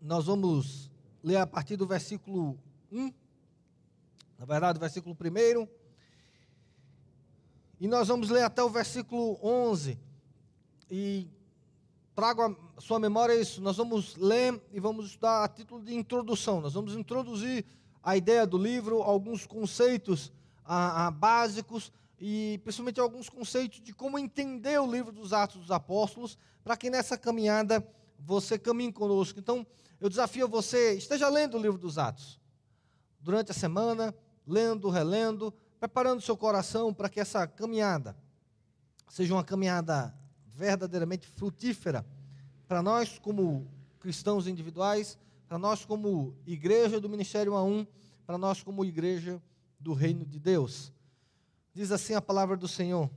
Nós vamos ler a partir do versículo 1, na verdade, o versículo 1. E nós vamos ler até o versículo 11. E trago a sua memória isso. Nós vamos ler e vamos estudar a título de introdução. Nós vamos introduzir a ideia do livro, alguns conceitos a, a, básicos e principalmente alguns conceitos de como entender o livro dos Atos dos Apóstolos, para que nessa caminhada você caminhe conosco. Então, eu desafio você, esteja lendo o livro dos Atos durante a semana, lendo, relendo, preparando seu coração para que essa caminhada seja uma caminhada verdadeiramente frutífera para nós como cristãos individuais, para nós como igreja do Ministério A1, para nós como igreja do reino de Deus. Diz assim a palavra do Senhor: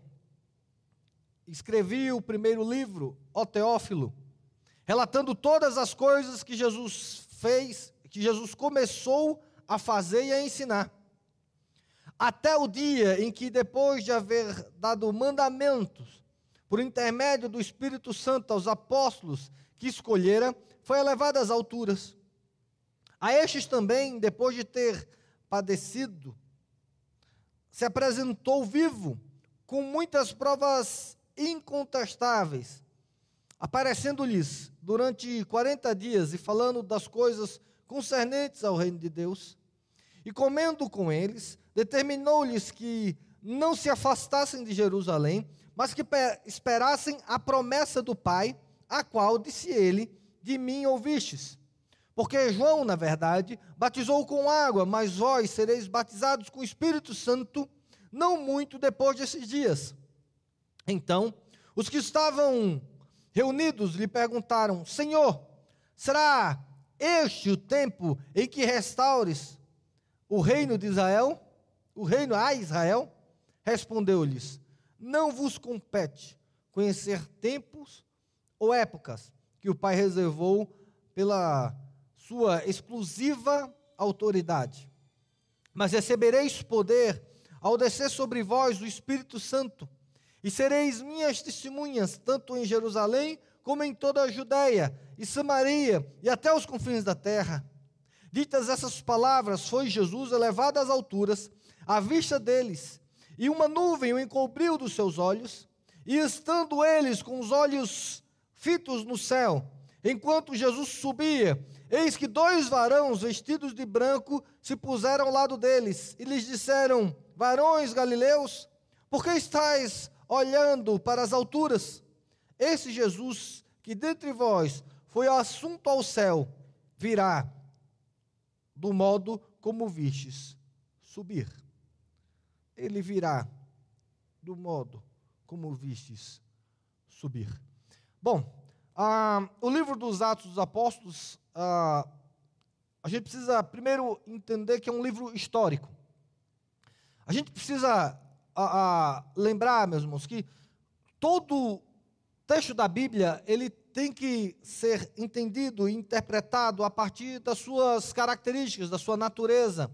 Escrevi o primeiro livro, ó Teófilo, relatando todas as coisas que Jesus fez, que Jesus começou a fazer e a ensinar até o dia em que, depois de haver dado mandamentos, por intermédio do Espírito Santo aos apóstolos que escolhera, foi elevado às alturas. A estes também, depois de ter padecido, se apresentou vivo, com muitas provas incontestáveis, aparecendo-lhes durante 40 dias e falando das coisas concernentes ao reino de Deus, e comendo com eles, determinou-lhes que não se afastassem de Jerusalém, mas que esperassem a promessa do Pai, a qual, disse ele, de mim ouvistes. Porque João, na verdade, batizou com água, mas vós sereis batizados com o Espírito Santo, não muito depois desses dias. Então, os que estavam reunidos lhe perguntaram: Senhor, será este o tempo em que restaures o reino de Israel? o reino a Israel, respondeu-lhes: Não vos compete conhecer tempos ou épocas que o Pai reservou pela sua exclusiva autoridade. Mas recebereis poder ao descer sobre vós o Espírito Santo, e sereis minhas testemunhas, tanto em Jerusalém como em toda a Judéia e Samaria e até os confins da terra. Ditas essas palavras, foi Jesus elevado às alturas à vista deles, e uma nuvem o encobriu dos seus olhos, e estando eles com os olhos fitos no céu, enquanto Jesus subia, eis que dois varões vestidos de branco se puseram ao lado deles, e lhes disseram: Varões galileus, por que estáis olhando para as alturas? Esse Jesus, que dentre vós foi assunto ao céu, virá do modo como vistes subir ele virá do modo como vistes subir. Bom, ah, o livro dos Atos dos Apóstolos, ah, a gente precisa primeiro entender que é um livro histórico. A gente precisa ah, lembrar, meus irmãos, que todo texto da Bíblia ele tem que ser entendido e interpretado a partir das suas características, da sua natureza.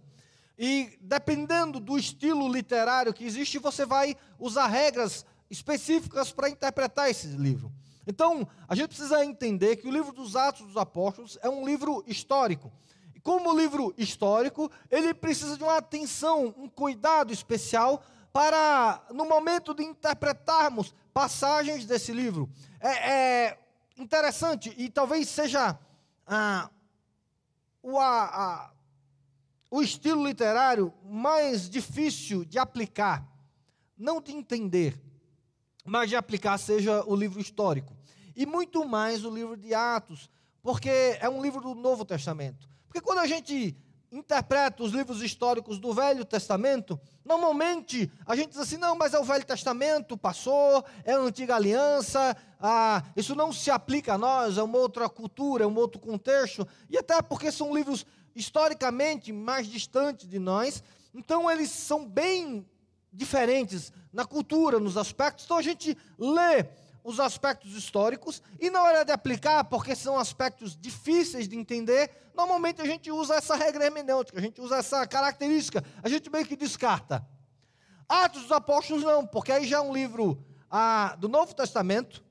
E dependendo do estilo literário que existe, você vai usar regras específicas para interpretar esse livro. Então, a gente precisa entender que o livro dos Atos dos Apóstolos é um livro histórico. E como livro histórico, ele precisa de uma atenção, um cuidado especial para, no momento de interpretarmos passagens desse livro. É, é interessante e talvez seja ah, o, a, a o estilo literário mais difícil de aplicar, não de entender, mas de aplicar seja o livro histórico. E muito mais o livro de Atos, porque é um livro do Novo Testamento. Porque quando a gente interpreta os livros históricos do Velho Testamento, normalmente a gente diz assim: não, mas é o Velho Testamento, passou, é a antiga aliança, ah, isso não se aplica a nós, é uma outra cultura, é um outro contexto, e até porque são livros historicamente mais distantes de nós, então eles são bem diferentes na cultura, nos aspectos. Então a gente lê os aspectos históricos e na hora de aplicar, porque são aspectos difíceis de entender, normalmente a gente usa essa regra hermenêutica, a gente usa essa característica, a gente meio que descarta. Atos dos Apóstolos não, porque aí já é um livro ah, do Novo Testamento,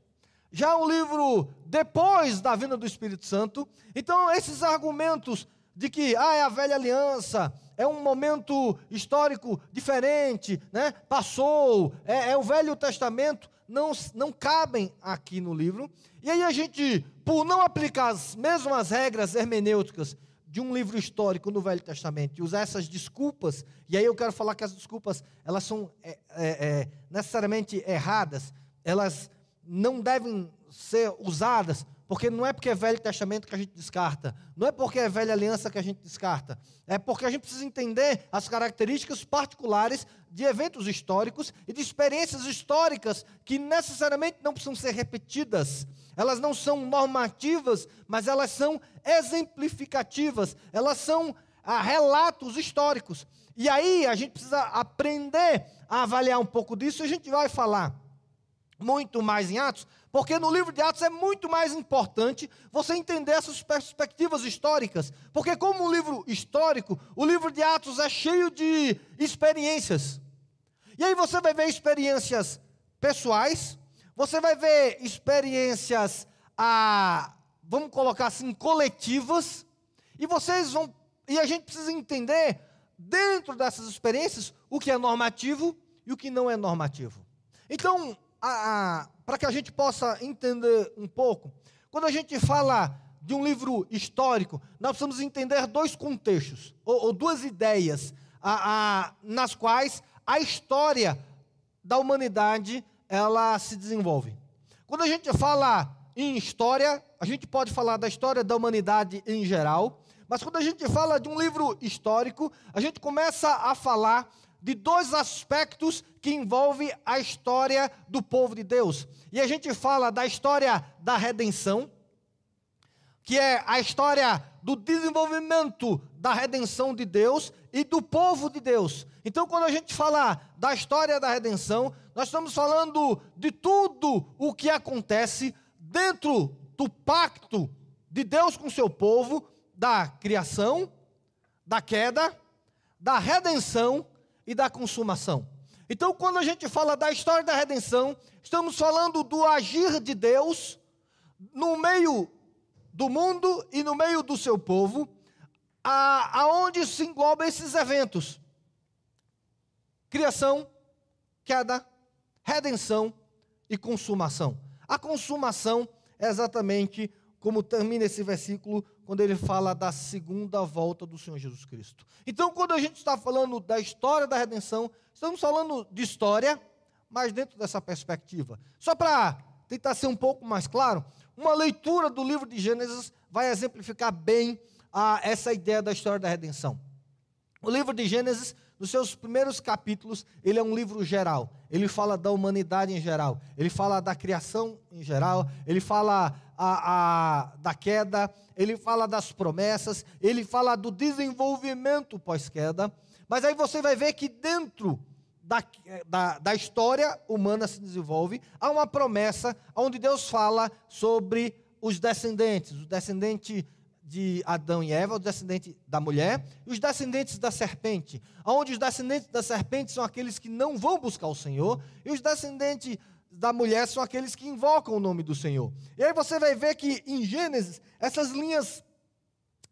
já é um livro depois da vinda do Espírito Santo. Então, esses argumentos de que ah, é a velha aliança, é um momento histórico diferente, né? passou, é, é o Velho Testamento, não, não cabem aqui no livro. E aí a gente, por não aplicar as mesmas regras hermenêuticas de um livro histórico no Velho Testamento e usar essas desculpas, e aí eu quero falar que as desculpas, elas são é, é, é, necessariamente erradas, elas não devem ser usadas porque não é porque é Velho Testamento que a gente descarta, não é porque é Velha Aliança que a gente descarta, é porque a gente precisa entender as características particulares de eventos históricos e de experiências históricas que necessariamente não precisam ser repetidas. Elas não são normativas, mas elas são exemplificativas, elas são ah, relatos históricos. E aí a gente precisa aprender a avaliar um pouco disso e a gente vai falar muito mais em Atos, porque no livro de Atos é muito mais importante você entender essas perspectivas históricas. Porque, como um livro histórico, o livro de Atos é cheio de experiências. E aí você vai ver experiências pessoais, você vai ver experiências, ah, vamos colocar assim, coletivas, e vocês vão. E a gente precisa entender, dentro dessas experiências, o que é normativo e o que não é normativo. Então, para que a gente possa entender um pouco, quando a gente fala de um livro histórico, nós precisamos entender dois contextos, ou, ou duas ideias, a, a, nas quais a história da humanidade ela se desenvolve. Quando a gente fala em história, a gente pode falar da história da humanidade em geral, mas quando a gente fala de um livro histórico, a gente começa a falar de dois aspectos que envolvem a história do povo de Deus. E a gente fala da história da redenção, que é a história do desenvolvimento da redenção de Deus e do povo de Deus. Então, quando a gente fala da história da redenção, nós estamos falando de tudo o que acontece dentro do pacto de Deus com seu povo, da criação, da queda, da redenção e da consumação. Então, quando a gente fala da história da redenção, estamos falando do agir de Deus no meio do mundo e no meio do seu povo, a, aonde se englobam esses eventos: criação, queda, redenção e consumação. A consumação é exatamente como termina esse versículo quando ele fala da segunda volta do Senhor Jesus Cristo. Então, quando a gente está falando da história da redenção, estamos falando de história, mas dentro dessa perspectiva. Só para tentar ser um pouco mais claro, uma leitura do livro de Gênesis vai exemplificar bem a, essa ideia da história da redenção. O livro de Gênesis, nos seus primeiros capítulos, ele é um livro geral. Ele fala da humanidade em geral. Ele fala da criação em geral. Ele fala a, a, da queda, ele fala das promessas, ele fala do desenvolvimento pós-queda. Mas aí você vai ver que dentro da, da, da, história humana se desenvolve, há uma promessa onde Deus fala sobre os descendentes, o descendente de Adão e Eva, o descendente da mulher, e os descendentes da serpente, onde os descendentes da serpente são aqueles que não vão buscar o Senhor, e os descendentes da mulher são aqueles que invocam o nome do Senhor. E aí você vai ver que em Gênesis, essas linhas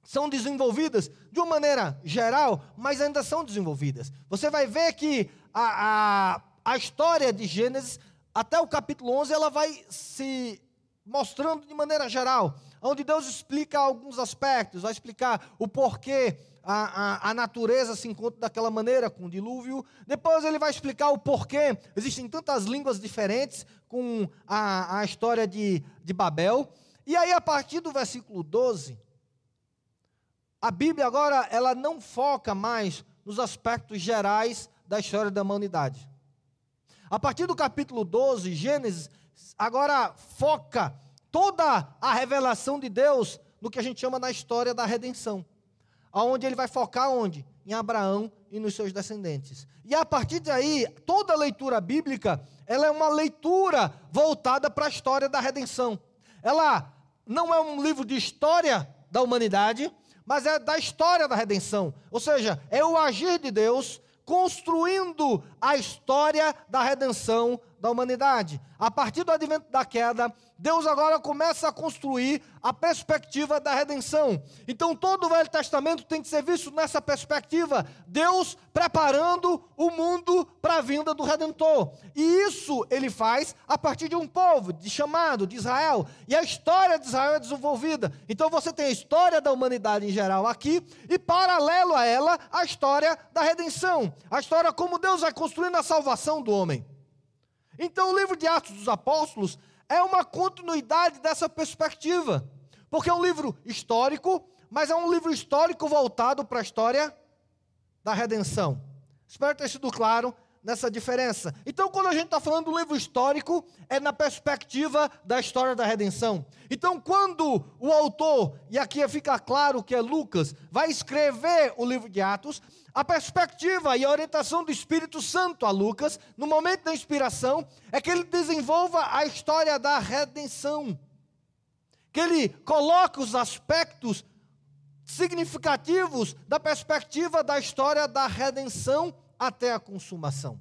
são desenvolvidas de uma maneira geral, mas ainda são desenvolvidas. Você vai ver que a, a, a história de Gênesis, até o capítulo 11, ela vai se mostrando de maneira geral, onde Deus explica alguns aspectos, vai explicar o porquê a, a, a, natureza se encontra daquela maneira, com o dilúvio. Depois ele vai explicar o porquê existem tantas línguas diferentes com a, a história de, de Babel. E aí, a partir do versículo 12, a Bíblia agora ela não foca mais nos aspectos gerais da história da humanidade. A partir do capítulo 12, Gênesis, agora foca toda a revelação de Deus no que a gente chama na história da redenção aonde ele vai focar onde? Em Abraão e nos seus descendentes. E a partir daí, toda a leitura bíblica, ela é uma leitura voltada para a história da redenção. Ela não é um livro de história da humanidade, mas é da história da redenção. Ou seja, é o agir de Deus construindo a história da redenção da humanidade. A partir do advento da queda, Deus agora começa a construir a perspectiva da redenção. Então, todo o Velho Testamento tem que ser visto nessa perspectiva: Deus preparando o mundo para a vinda do Redentor. E isso ele faz a partir de um povo de chamado de Israel. E a história de Israel é desenvolvida. Então, você tem a história da humanidade em geral aqui, e paralelo a ela, a história da redenção. A história como Deus vai construindo a salvação do homem. Então, o livro de Atos dos Apóstolos é uma continuidade dessa perspectiva, porque é um livro histórico, mas é um livro histórico voltado para a história da redenção. Espero ter sido claro nessa diferença. Então, quando a gente está falando do livro histórico, é na perspectiva da história da redenção. Então, quando o autor, e aqui fica claro que é Lucas, vai escrever o livro de Atos, a perspectiva e a orientação do Espírito Santo a Lucas, no momento da inspiração, é que ele desenvolva a história da redenção. Que ele coloque os aspectos significativos da perspectiva da história da redenção até a consumação.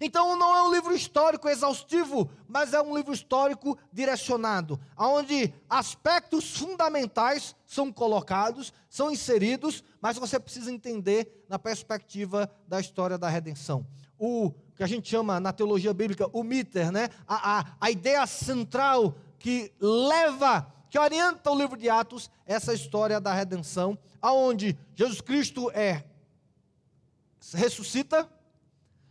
Então não é um livro histórico exaustivo, mas é um livro histórico direcionado, onde aspectos fundamentais são colocados, são inseridos, mas você precisa entender na perspectiva da história da redenção. O que a gente chama na teologia bíblica o miter, né? a, a, a ideia central que leva, que orienta o livro de Atos, essa história da redenção, aonde Jesus Cristo é ressuscita,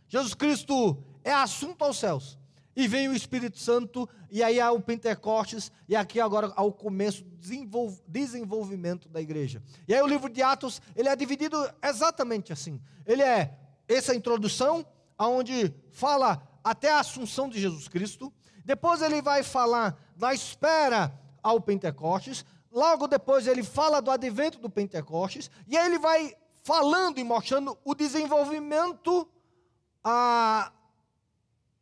Jesus Cristo é assunto aos céus. E vem o Espírito Santo, e aí há o Pentecostes, e aqui agora há o começo do desenvolvimento da igreja. E aí o livro de Atos, ele é dividido exatamente assim. Ele é essa introdução, onde fala até a assunção de Jesus Cristo. Depois ele vai falar da espera ao Pentecostes. Logo depois ele fala do advento do Pentecostes. E aí ele vai falando e mostrando o desenvolvimento ah,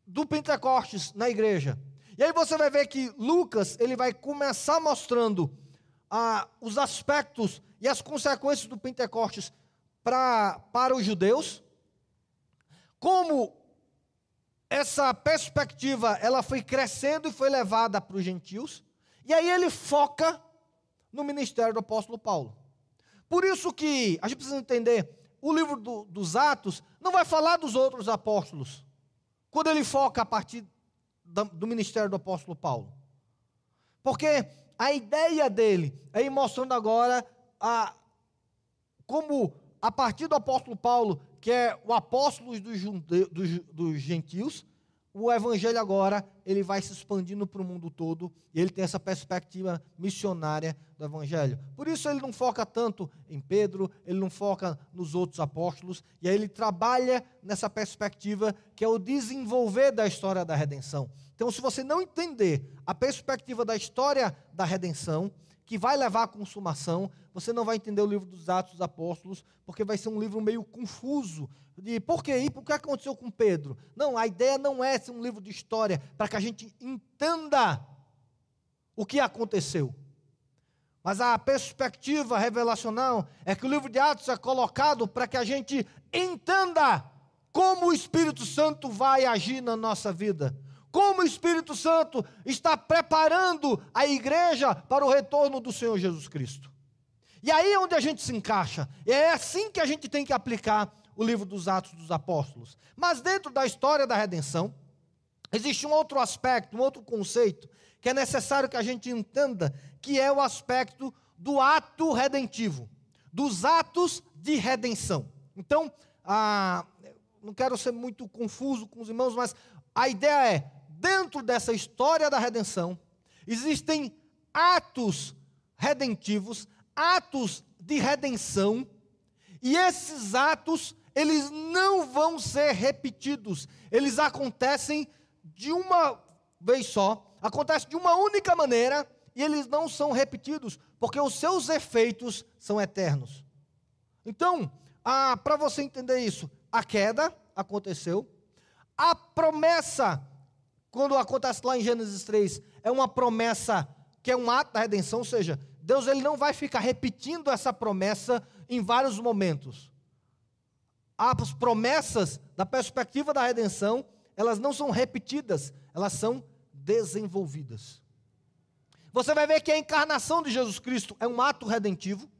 do Pentecostes na igreja. E aí você vai ver que Lucas ele vai começar mostrando ah, os aspectos e as consequências do Pentecostes pra, para os judeus, como essa perspectiva ela foi crescendo e foi levada para os gentios, e aí ele foca no ministério do apóstolo Paulo. Por isso que a gente precisa entender, o livro do, dos Atos não vai falar dos outros apóstolos, quando ele foca a partir do, do ministério do apóstolo Paulo. Porque a ideia dele é mostrando agora a, como, a partir do apóstolo Paulo, que é o apóstolo dos, dos, dos gentios, o evangelho agora ele vai se expandindo para o mundo todo e ele tem essa perspectiva missionária do evangelho. Por isso ele não foca tanto em Pedro, ele não foca nos outros apóstolos e aí ele trabalha nessa perspectiva que é o desenvolver da história da redenção. Então, se você não entender a perspectiva da história da redenção, que vai levar à consumação, você não vai entender o livro dos Atos dos Apóstolos, porque vai ser um livro meio confuso. De por quê? E por que aconteceu com Pedro? Não, a ideia não é ser um livro de história, para que a gente entenda o que aconteceu. Mas a perspectiva revelacional é que o livro de Atos é colocado para que a gente entenda como o Espírito Santo vai agir na nossa vida como o Espírito Santo está preparando a igreja para o retorno do Senhor Jesus Cristo. E aí é onde a gente se encaixa. É assim que a gente tem que aplicar o livro dos Atos dos Apóstolos. Mas dentro da história da redenção, existe um outro aspecto, um outro conceito, que é necessário que a gente entenda, que é o aspecto do ato redentivo, dos atos de redenção. Então, ah, não quero ser muito confuso com os irmãos, mas a ideia é dentro dessa história da redenção, existem atos redentivos, atos de redenção, e esses atos, eles não vão ser repetidos, eles acontecem de uma vez só, acontecem de uma única maneira, e eles não são repetidos, porque os seus efeitos são eternos. Então, para você entender isso, a queda aconteceu, a promessa quando acontece lá em Gênesis 3, é uma promessa que é um ato da redenção, ou seja, Deus ele não vai ficar repetindo essa promessa em vários momentos. As promessas da perspectiva da redenção, elas não são repetidas, elas são desenvolvidas. Você vai ver que a encarnação de Jesus Cristo é um ato redentivo,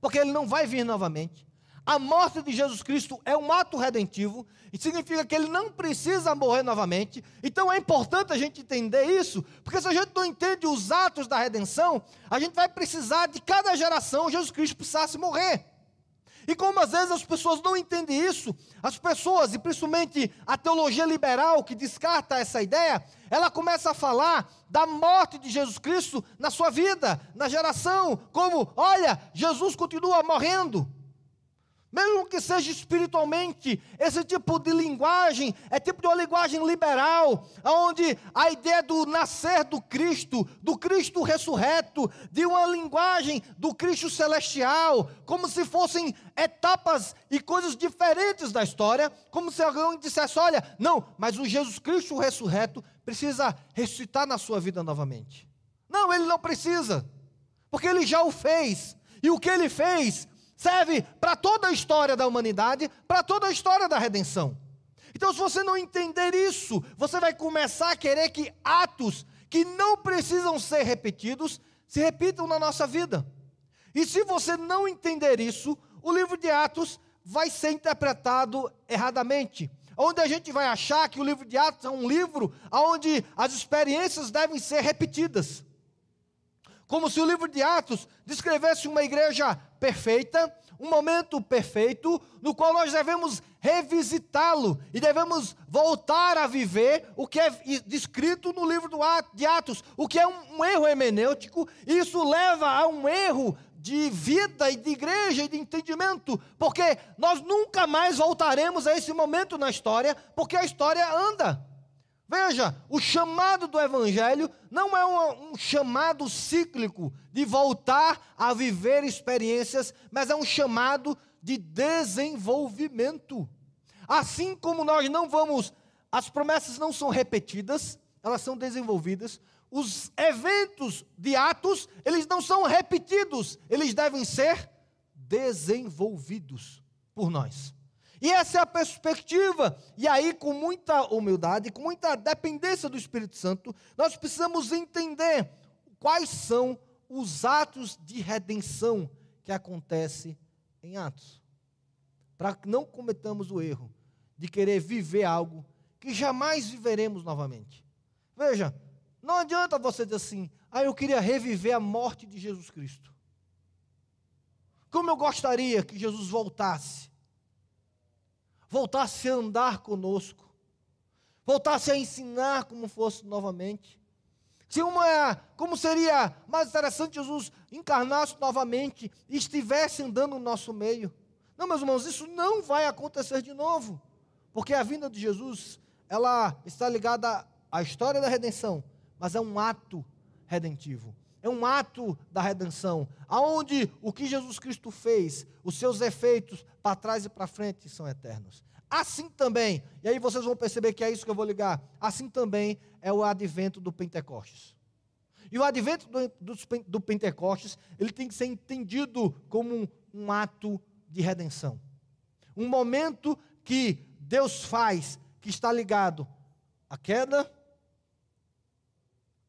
porque ele não vai vir novamente. A morte de Jesus Cristo é um ato redentivo, e significa que ele não precisa morrer novamente. Então é importante a gente entender isso, porque se a gente não entende os atos da redenção, a gente vai precisar de cada geração Jesus Cristo precisasse morrer. E como às vezes as pessoas não entendem isso, as pessoas, e principalmente a teologia liberal que descarta essa ideia, ela começa a falar da morte de Jesus Cristo na sua vida, na geração, como, olha, Jesus continua morrendo. Mesmo que seja espiritualmente, esse tipo de linguagem é tipo de uma linguagem liberal, onde a ideia do nascer do Cristo, do Cristo ressurreto, de uma linguagem do Cristo celestial, como se fossem etapas e coisas diferentes da história, como se alguém dissesse: olha, não, mas o Jesus Cristo ressurreto precisa ressuscitar na sua vida novamente. Não, ele não precisa, porque ele já o fez. E o que ele fez serve para toda a história da humanidade, para toda a história da redenção. Então, se você não entender isso, você vai começar a querer que atos que não precisam ser repetidos se repitam na nossa vida. E se você não entender isso, o livro de Atos vai ser interpretado erradamente. Onde a gente vai achar que o livro de Atos é um livro onde as experiências devem ser repetidas como se o livro de Atos descrevesse uma igreja perfeita, um momento perfeito, no qual nós devemos revisitá-lo e devemos voltar a viver o que é descrito no livro de Atos, o que é um, erro hermenêutico, e isso leva a um erro de vida e de igreja e de entendimento, porque nós nunca mais voltaremos a esse momento na história, porque a história anda. Veja, o chamado do Evangelho não é um, um, chamado cíclico de voltar a viver experiências, mas é um chamado de desenvolvimento. Assim como nós não vamos, as promessas não são repetidas, elas são desenvolvidas. Os eventos de atos, eles não são repetidos, eles devem ser desenvolvidos por nós. E essa é a perspectiva. E aí, com muita humildade, com muita dependência do Espírito Santo, nós precisamos entender quais são os atos de redenção que acontecem em Atos. Para que não cometamos o erro de querer viver algo que jamais viveremos novamente. Veja, não adianta você dizer assim, ah, eu queria reviver a morte de Jesus Cristo. Como eu gostaria que Jesus voltasse voltasse a andar conosco, voltasse a ensinar como fosse novamente. Se uma, como seria mais interessante Jesus encarnasse novamente e estivesse andando no nosso meio. Não, meus irmãos, isso não vai acontecer de novo, porque a vinda de Jesus, ela está ligada à história da redenção, mas é um ato redentivo. É um ato da redenção, aonde o que Jesus Cristo fez, os seus efeitos para trás e para frente são eternos. Assim também, e aí vocês vão perceber que é isso que eu vou ligar, assim também é o advento do Pentecostes. E o advento do, do, do Pentecostes, ele tem que ser entendido como um, um ato de redenção. Um momento que Deus faz, que está ligado à queda,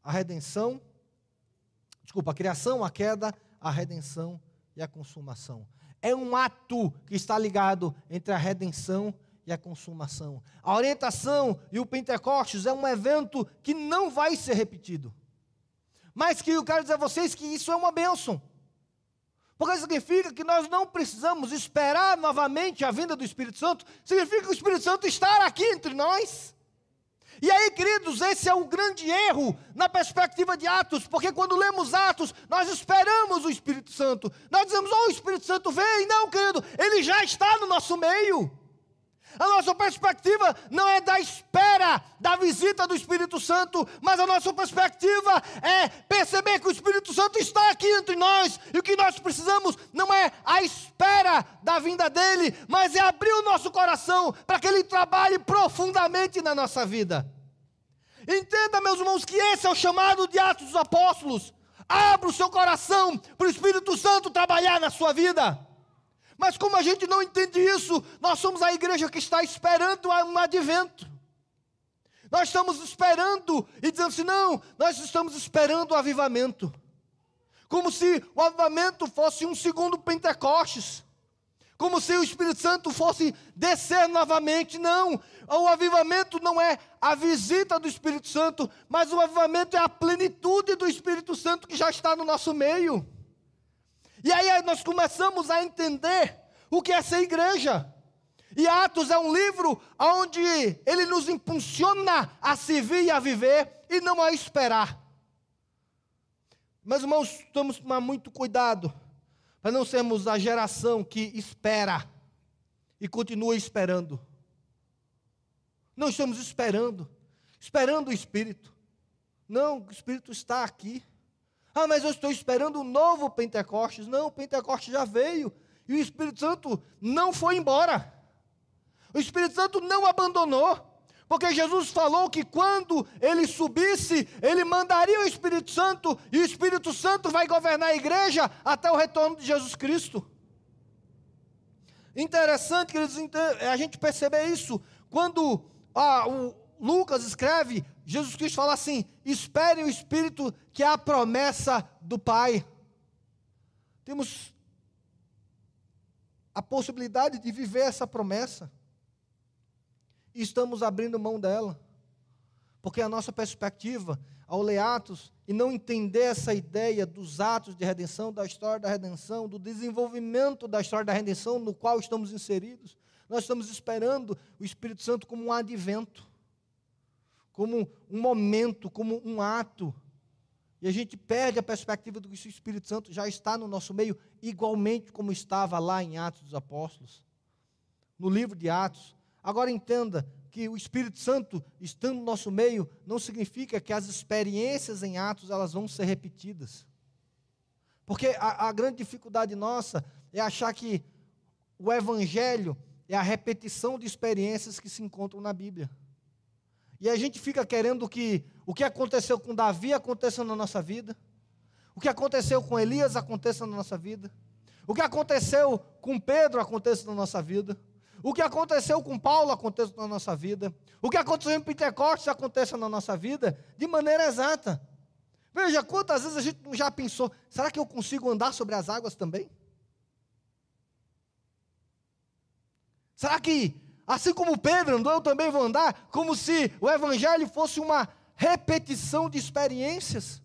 à redenção desculpa, a criação, a queda, a redenção e a consumação. É um ato que está ligado entre a redenção e a consumação. A orientação e o Pentecostes é um evento que não vai ser repetido. Mas que eu quero dizer a vocês que isso é uma bênção. Porque significa que nós não precisamos esperar novamente a vinda do Espírito Santo, significa que o Espírito Santo está aqui entre nós. E aí, queridos, esse é o grande erro na perspectiva de Atos, porque quando lemos Atos, nós esperamos o Espírito Santo. Nós dizemos, oh, o Espírito Santo vem. Não, querido, ele já está no nosso meio. A nossa perspectiva não é da espera da visita do Espírito Santo, mas a nossa perspectiva é perceber que o Espírito Santo está aqui entre nós e o que nós precisamos não é a espera da vinda dele, mas é abrir o nosso coração para que ele trabalhe profundamente na nossa vida. Entenda, meus irmãos, que esse é o chamado de Atos dos Apóstolos. Abra o seu coração para o Espírito Santo trabalhar na sua vida. Mas como a gente não entende isso, nós somos a igreja que está esperando um advento. Nós estamos esperando e dizendo assim: não, nós estamos esperando o avivamento. Como se o avivamento fosse um segundo Pentecostes. Como se o Espírito Santo fosse descer novamente. Não, o avivamento não é a visita do Espírito Santo, mas o avivamento é a plenitude do Espírito Santo que já está no nosso meio. E aí nós começamos a entender o que é ser igreja. E Atos é um livro onde ele nos impulsiona a servir e a viver e não a esperar. Mas, irmãos, temos que tomar muito cuidado para não sermos a geração que espera e continua esperando. Não estamos esperando, esperando o Espírito. Não, o Espírito está aqui. Ah, mas eu estou esperando um novo Pentecostes. Não, o Pentecostes já veio e o Espírito Santo não foi embora. O Espírito Santo não abandonou. Porque Jesus falou que quando ele subisse, ele mandaria o Espírito Santo, e o Espírito Santo vai governar a igreja até o retorno de Jesus Cristo. Interessante que a gente perceber isso. Quando ah, o Lucas escreve, Jesus Cristo fala assim: espere o Espírito, que é a promessa do Pai. Temos a possibilidade de viver essa promessa e estamos abrindo mão dela. Porque a nossa perspectiva, ao ler Atos e não entender essa ideia dos atos de redenção, da história da redenção, do desenvolvimento da história da redenção no qual estamos inseridos, nós estamos esperando o Espírito Santo como um advento, como um momento, como um ato. E a gente perde a perspectiva do que o Espírito Santo já está no nosso meio, igualmente como estava lá em Atos dos Apóstolos. No livro de Atos, Agora entenda que o Espírito Santo estando no nosso meio não significa que as experiências em Atos elas vão ser repetidas. Porque a, a grande dificuldade nossa é achar que o Evangelho é a repetição de experiências que se encontram na Bíblia. E a gente fica querendo que o que aconteceu com Davi aconteça na nossa vida, o que aconteceu com Elias aconteça na nossa vida, o que aconteceu com Pedro aconteça na nossa vida. O que aconteceu com Paulo acontece na nossa vida. O que aconteceu em Pentecostes acontece na nossa vida de maneira exata. Veja, quantas vezes a gente já pensou, será que eu consigo andar sobre as águas também? Será que, assim como Pedro andou, eu também vou andar? Como se o Evangelho fosse uma repetição de experiências?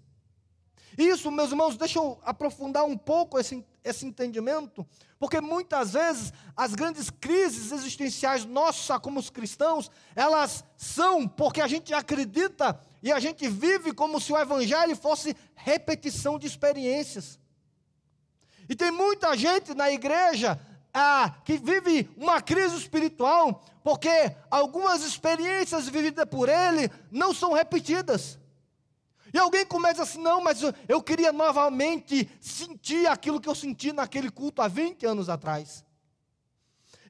Isso, meus irmãos, deixa eu aprofundar um pouco esse, esse entendimento, porque muitas vezes as grandes crises existenciais nossas como os cristãos, elas são porque a gente acredita e a gente vive como se o evangelho fosse repetição de experiências. E tem muita gente na igreja ah, que vive uma crise espiritual, porque algumas experiências vividas por ele não são repetidas. E alguém começa assim, não, mas eu queria novamente sentir aquilo que eu senti naquele culto há 20 anos atrás.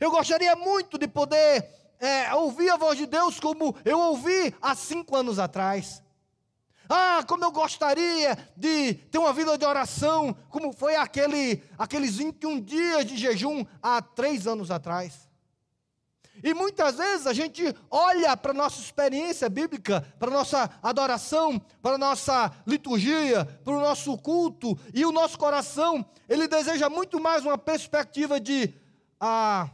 Eu gostaria muito de poder é, ouvir a voz de Deus como eu ouvi há cinco anos atrás. Ah, como eu gostaria de ter uma vida de oração, como foi aquele, aqueles 21 dias de jejum há três anos atrás. E muitas vezes a gente olha para a nossa experiência bíblica, para a nossa adoração, para a nossa liturgia, para o nosso culto, e o nosso coração, ele deseja muito mais uma perspectiva de, ah,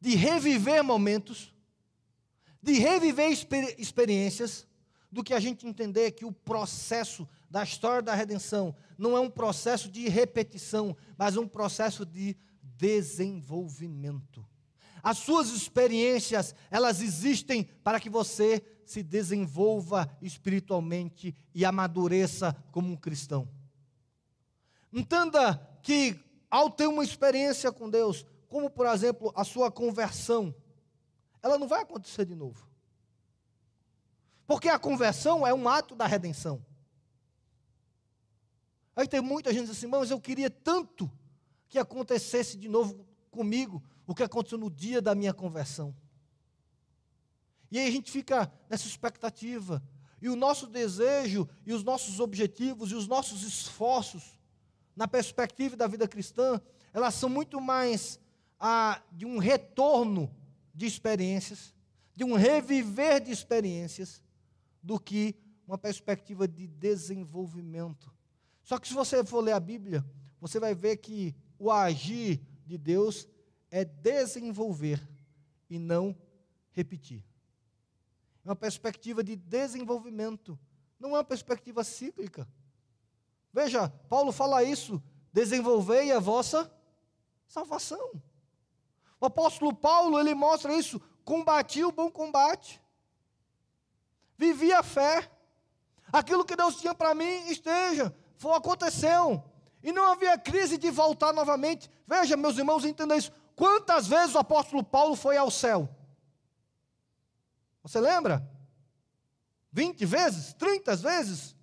de reviver momentos, de reviver experiências, do que a gente entender que o processo da história da redenção não é um processo de repetição, mas um processo de desenvolvimento. As suas experiências, elas existem para que você se desenvolva espiritualmente e amadureça como um cristão. Entenda que ao ter uma experiência com Deus, como por exemplo a sua conversão, ela não vai acontecer de novo. Porque a conversão é um ato da redenção. Aí tem muita gente assim, mas eu queria tanto que acontecesse de novo comigo, o que aconteceu no dia da minha conversão. E aí a gente fica nessa expectativa. E o nosso desejo, e os nossos objetivos, e os nossos esforços, na perspectiva da vida cristã, elas são muito mais ah, de um retorno de experiências, de um reviver de experiências, do que uma perspectiva de desenvolvimento. Só que se você for ler a Bíblia, você vai ver que o agir de Deus é desenvolver e não repetir. É uma perspectiva de desenvolvimento, não é uma perspectiva cíclica. Veja, Paulo fala isso: desenvolvei a vossa salvação. O apóstolo Paulo, ele mostra isso, combati o bom combate. Vivi a fé. Aquilo que Deus tinha para mim, esteja, foi, aconteceu. E não havia crise de voltar novamente. Veja, meus irmãos, entendam isso. Quantas vezes o apóstolo Paulo foi ao céu? Você lembra? 20 vezes? 30 vezes?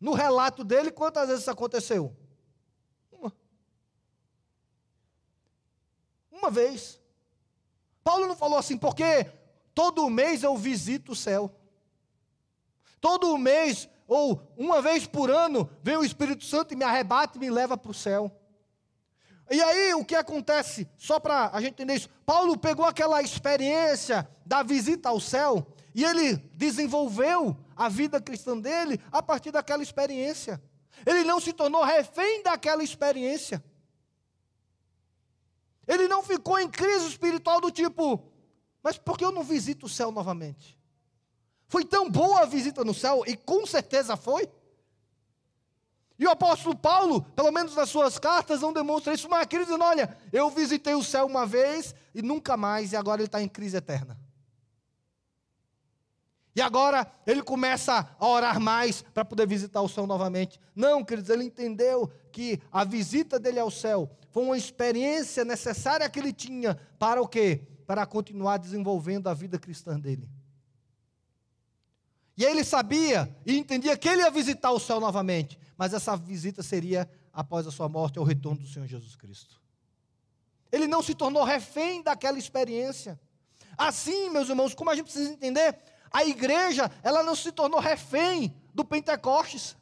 No relato dele, quantas vezes isso aconteceu? Uma. Uma vez. Paulo não falou assim, porque todo mês eu visito o céu. Todo mês, ou uma vez por ano, vem o Espírito Santo e me arrebata e me leva para o céu. E aí, o que acontece? Só para a gente entender isso. Paulo pegou aquela experiência da visita ao céu e ele desenvolveu a vida cristã dele a partir daquela experiência. Ele não se tornou refém daquela experiência. Ele não ficou em crise espiritual do tipo, mas por que eu não visito o céu novamente? Foi tão boa a visita no céu, e com certeza foi. E o apóstolo Paulo, pelo menos nas suas cartas, não demonstra isso, mas aquele dizendo: olha, eu visitei o céu uma vez e nunca mais, e agora ele está em crise eterna. E agora ele começa a orar mais para poder visitar o céu novamente. Não, queridos, ele entendeu que a visita dele ao céu foi uma experiência necessária que ele tinha para o quê? Para continuar desenvolvendo a vida cristã dele. E ele sabia e entendia que ele ia visitar o céu novamente, mas essa visita seria após a sua morte ao retorno do Senhor Jesus Cristo. Ele não se tornou refém daquela experiência. Assim, meus irmãos, como a gente precisa entender, a igreja, ela não se tornou refém do Pentecostes.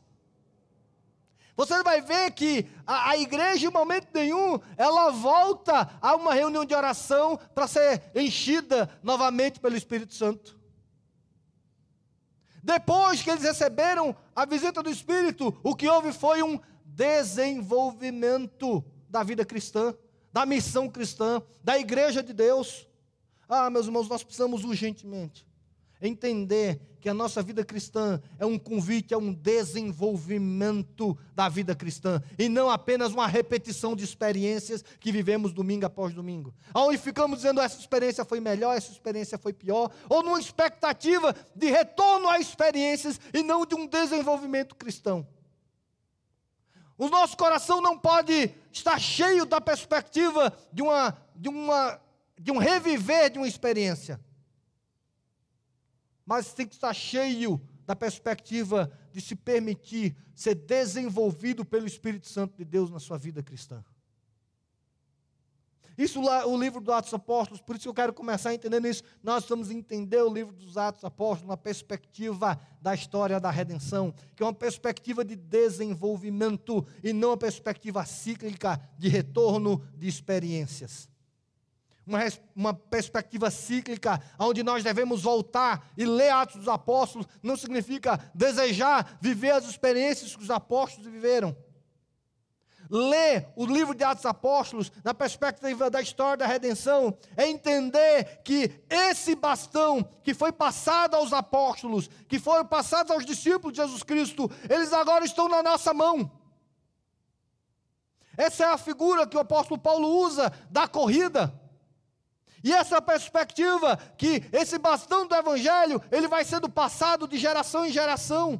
Você vai ver que a, a, igreja, em momento nenhum, ela volta a uma reunião de oração para ser enchida novamente pelo Espírito Santo. Depois que eles receberam a visita do Espírito, o que houve foi um desenvolvimento da vida cristã, da missão cristã, da igreja de Deus. Ah, meus irmãos, nós precisamos urgentemente entender que a nossa vida cristã é um convite, é um desenvolvimento da vida cristã e não apenas uma repetição de experiências que vivemos domingo após domingo. Onde ficamos dizendo essa experiência foi melhor, essa experiência foi pior, ou numa expectativa de retorno a experiências e não de um desenvolvimento cristão. O nosso coração não pode estar cheio da perspectiva de uma de uma de um reviver de uma experiência mas tem que estar cheio da perspectiva de se permitir ser desenvolvido pelo Espírito Santo de Deus na sua vida cristã. Isso lá, o livro dos Atos Apóstolos, por isso que eu quero começar entendendo isso. Nós vamos entender o livro dos Atos Apóstolos na perspectiva da história da redenção, que é uma perspectiva de desenvolvimento e não uma perspectiva cíclica de retorno de experiências uma, uma perspectiva cíclica, onde nós devemos voltar e ler Atos dos Apóstolos, não significa desejar viver as experiências que os apóstolos viveram. Ler o livro de Atos dos Apóstolos, na perspectiva da história da redenção, é entender que esse bastão que foi passado aos apóstolos, que foi passado aos discípulos de Jesus Cristo, eles agora estão na nossa mão. Essa é a figura que o apóstolo Paulo usa da corrida. E essa perspectiva que esse bastão do evangelho, ele vai sendo passado de geração em geração.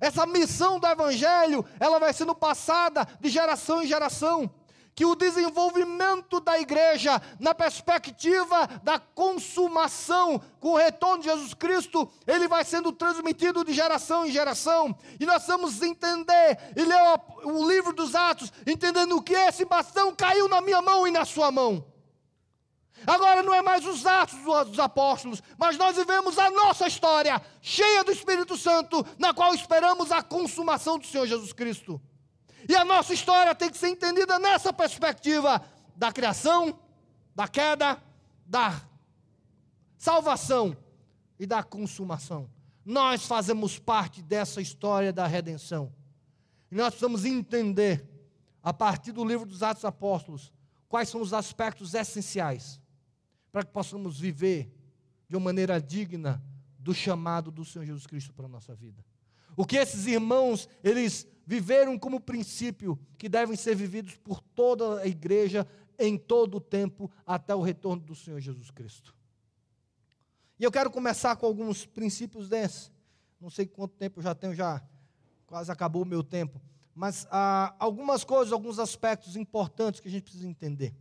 Essa missão do evangelho, ela vai sendo passada de geração em geração. Que o desenvolvimento da igreja, na perspectiva da consumação com o retorno de Jesus Cristo, ele vai sendo transmitido de geração em geração. E nós vamos entender e ler o, o livro dos Atos, entendendo que esse bastão caiu na minha mão e na sua mão. Agora não é mais os atos dos apóstolos, mas nós vivemos a nossa história cheia do Espírito Santo, na qual esperamos a consumação do Senhor Jesus Cristo. E a nossa história tem que ser entendida nessa perspectiva da criação, da queda, da salvação e da consumação. Nós fazemos parte dessa história da redenção. E nós precisamos entender, a partir do livro dos Atos Apóstolos, quais são os aspectos essenciais para que possamos viver de uma maneira digna do chamado do Senhor Jesus Cristo para a nossa vida. O que esses irmãos, eles viveram como princípio que devem ser vividos por toda a igreja em todo o tempo até o retorno do Senhor Jesus Cristo. E eu quero começar com alguns princípios desses. Não sei quanto tempo eu já tenho, já quase acabou o meu tempo. Mas ah, algumas coisas, alguns aspectos importantes que a gente precisa entender.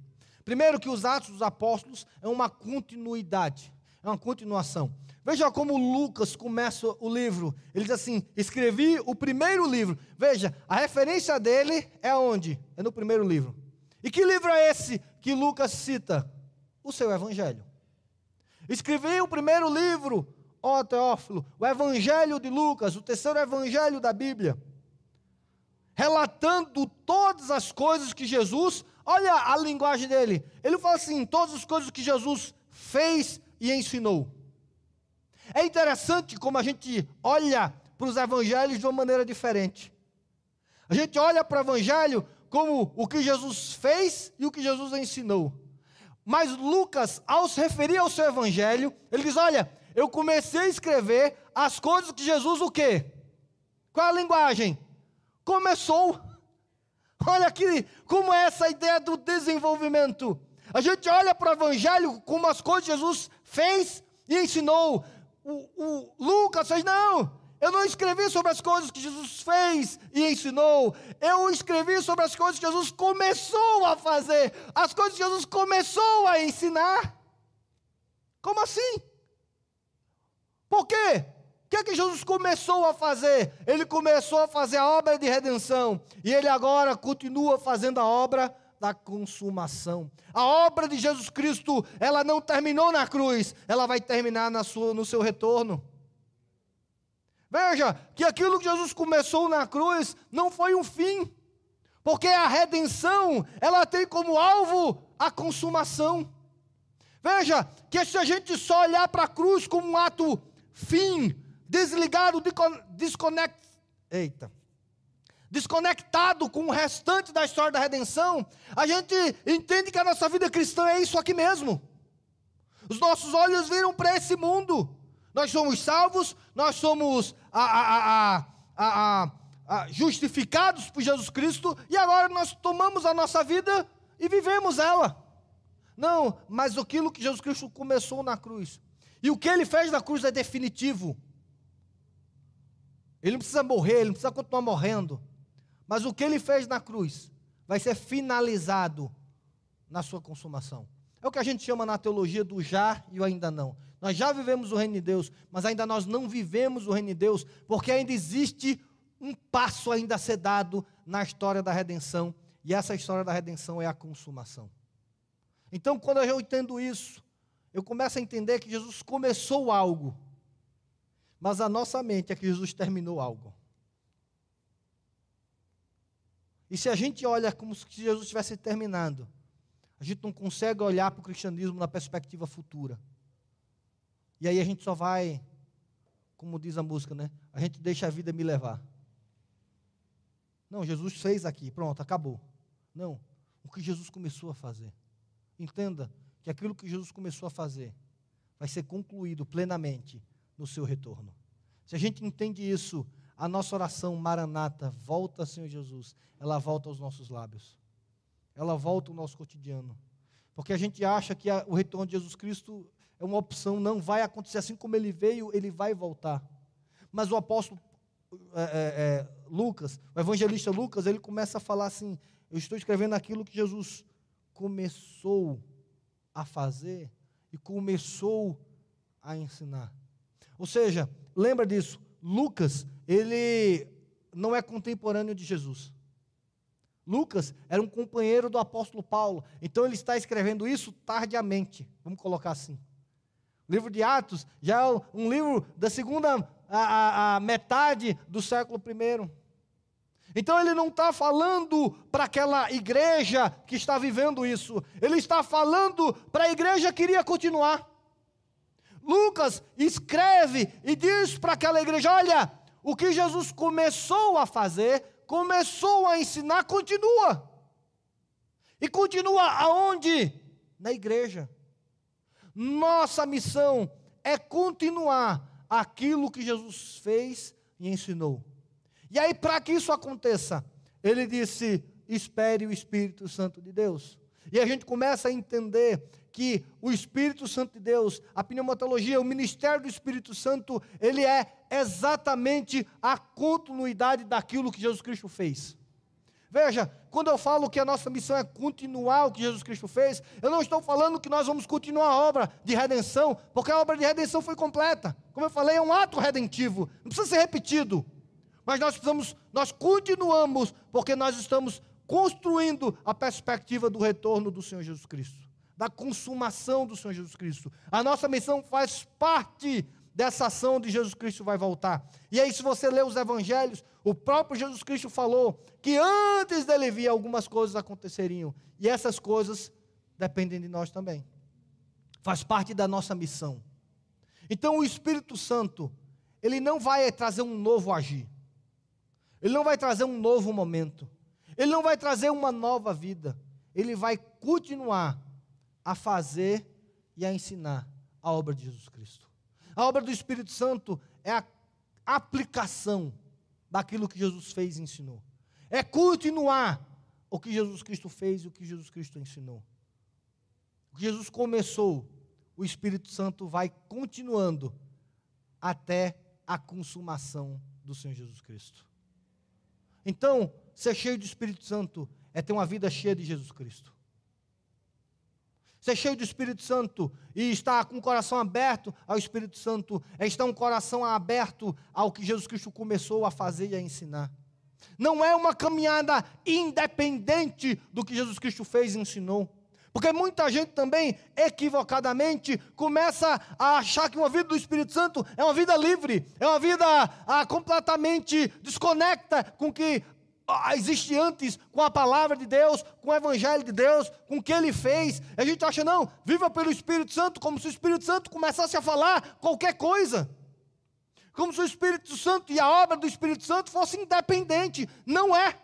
Primeiro, que os Atos dos Apóstolos é uma continuidade, é uma continuação. Veja como Lucas começa o livro. Ele diz assim: escrevi o primeiro livro. Veja, a referência dele é onde? É no primeiro livro. E que livro é esse que Lucas cita? O seu Evangelho. Escrevi o primeiro livro, ó Teófilo, o Evangelho de Lucas, o terceiro Evangelho da Bíblia, relatando todas as coisas que Jesus, olha a linguagem dele, ele fala assim: todas as coisas que Jesus fez e ensinou. É interessante como a gente olha para os evangelhos de uma maneira diferente. A gente olha para o evangelho como o que Jesus fez e o que Jesus ensinou. Mas Lucas, ao se referir ao seu evangelho, ele diz: Olha, eu comecei a escrever as coisas que Jesus o quê? Qual é a linguagem? Começou. Olha aqui como é essa ideia do desenvolvimento. A gente olha para o evangelho como as coisas Jesus fez e ensinou. O, o Lucas fez, não, eu não escrevi sobre as coisas que Jesus fez e ensinou. Eu escrevi sobre as coisas que Jesus começou a fazer. As coisas que Jesus começou a ensinar. Como assim? Por quê? Que é que Jesus começou a fazer? Ele começou a fazer a obra de redenção. E ele agora continua fazendo a obra da consumação. A obra de Jesus Cristo, ela não terminou na cruz, ela vai terminar na sua, no seu retorno. Veja que aquilo que Jesus começou na cruz não foi um fim, porque a redenção, ela tem como alvo a consumação. Veja que se a gente só olhar para a cruz como um ato fim, desligado, desconect, eita, desconectado com o restante da história da redenção, a gente entende que a nossa vida cristã é isso aqui mesmo. Os nossos olhos viram para esse mundo. Nós somos salvos, nós somos a, a, a, justificados por Jesus Cristo e agora nós tomamos a nossa vida e vivemos ela. Não, mas aquilo que Jesus Cristo começou na cruz. E o que ele fez na cruz é definitivo. Ele não precisa morrer, ele não precisa continuar morrendo. Mas o que ele fez na cruz vai ser finalizado na sua consumação. É o que a gente chama na teologia do já e o ainda não. Nós já vivemos o reino de Deus, mas ainda nós não vivemos o reino de Deus, porque ainda existe um passo ainda a ser dado na história da redenção, e essa história da redenção é a consumação. Então, quando eu entendo isso, eu começo a entender que Jesus começou algo, mas a nossa mente é que Jesus terminou algo. E se a gente olha como se Jesus tivesse terminado, a gente não consegue olhar para o cristianismo na perspectiva futura. E aí a gente só vai, como diz a música, né? A gente deixa a vida me levar. Não, Jesus fez aqui, pronto, acabou. Não, o que Jesus começou a fazer. Entenda que aquilo que Jesus começou a fazer vai ser concluído plenamente no seu retorno. Se a gente entende isso, a nossa oração maranata, volta, Senhor Jesus, ela volta aos nossos lábios ela volta ao nosso cotidiano. Porque a gente acha que a, o retorno de Jesus Cristo é uma opção, não vai acontecer assim como ele veio, ele vai voltar. Mas o apóstolo é, é, é, Lucas, o evangelista Lucas, ele começa a falar assim: eu estou escrevendo aquilo que Jesus começou a fazer e começou a ensinar. Ou seja, lembra disso, Lucas, ele não é contemporâneo de Jesus. Lucas era um companheiro do apóstolo Paulo, então ele está escrevendo isso tardiamente, vamos colocar assim. O livro de Atos já é um livro da segunda a, a, a metade do século I. Então ele não está falando para aquela igreja que está vivendo isso, ele está falando para a igreja que iria continuar. Lucas escreve e diz para aquela igreja: olha, o que Jesus começou a fazer, começou a ensinar, continua. E continua aonde? Na igreja. Nossa missão é continuar aquilo que Jesus fez e ensinou. E aí, para que isso aconteça, ele disse: espere o Espírito Santo de Deus. E a gente começa a entender que o Espírito Santo de Deus, a pneumatologia, o ministério do Espírito Santo, ele é exatamente a continuidade daquilo que Jesus Cristo fez. Veja, quando eu falo que a nossa missão é continuar o que Jesus Cristo fez, eu não estou falando que nós vamos continuar a obra de redenção, porque a obra de redenção foi completa. Como eu falei, é um ato redentivo, não precisa ser repetido. Mas nós precisamos, nós continuamos, porque nós estamos construindo a perspectiva do retorno do Senhor Jesus Cristo, da consumação do Senhor Jesus Cristo. A nossa missão faz parte dessa ação de Jesus Cristo vai voltar. E aí, se você ler os evangelhos, o próprio Jesus Cristo falou que antes dele vir algumas coisas aconteceriam. E essas coisas dependem de nós também. Faz parte da nossa missão. Então, o Espírito Santo, ele não vai trazer um novo agir. Ele não vai trazer um novo momento. Ele não vai trazer uma nova vida. Ele vai continuar a fazer e a ensinar a obra de Jesus Cristo. A obra do Espírito Santo é a aplicação daquilo que Jesus fez e ensinou. É continuar o que Jesus Cristo fez e o que Jesus Cristo ensinou. O que Jesus começou, o Espírito Santo vai continuando até a consumação do Senhor Jesus Cristo. Então, ser cheio do Espírito Santo é ter uma vida cheia de Jesus Cristo. Ser cheio do Espírito Santo e estar com o coração aberto ao Espírito Santo é estar um coração aberto ao que Jesus Cristo começou a fazer e a ensinar. Não é uma caminhada independente do que Jesus Cristo fez e ensinou. Porque muita gente também, equivocadamente, começa a achar que uma vida do Espírito Santo é uma vida livre, é uma vida ah, completamente desconecta com o que existe antes, com a palavra de Deus, com o Evangelho de Deus, com o que ele fez. A gente acha, não, viva pelo Espírito Santo, como se o Espírito Santo começasse a falar qualquer coisa. Como se o Espírito Santo e a obra do Espírito Santo fosse independente. Não é.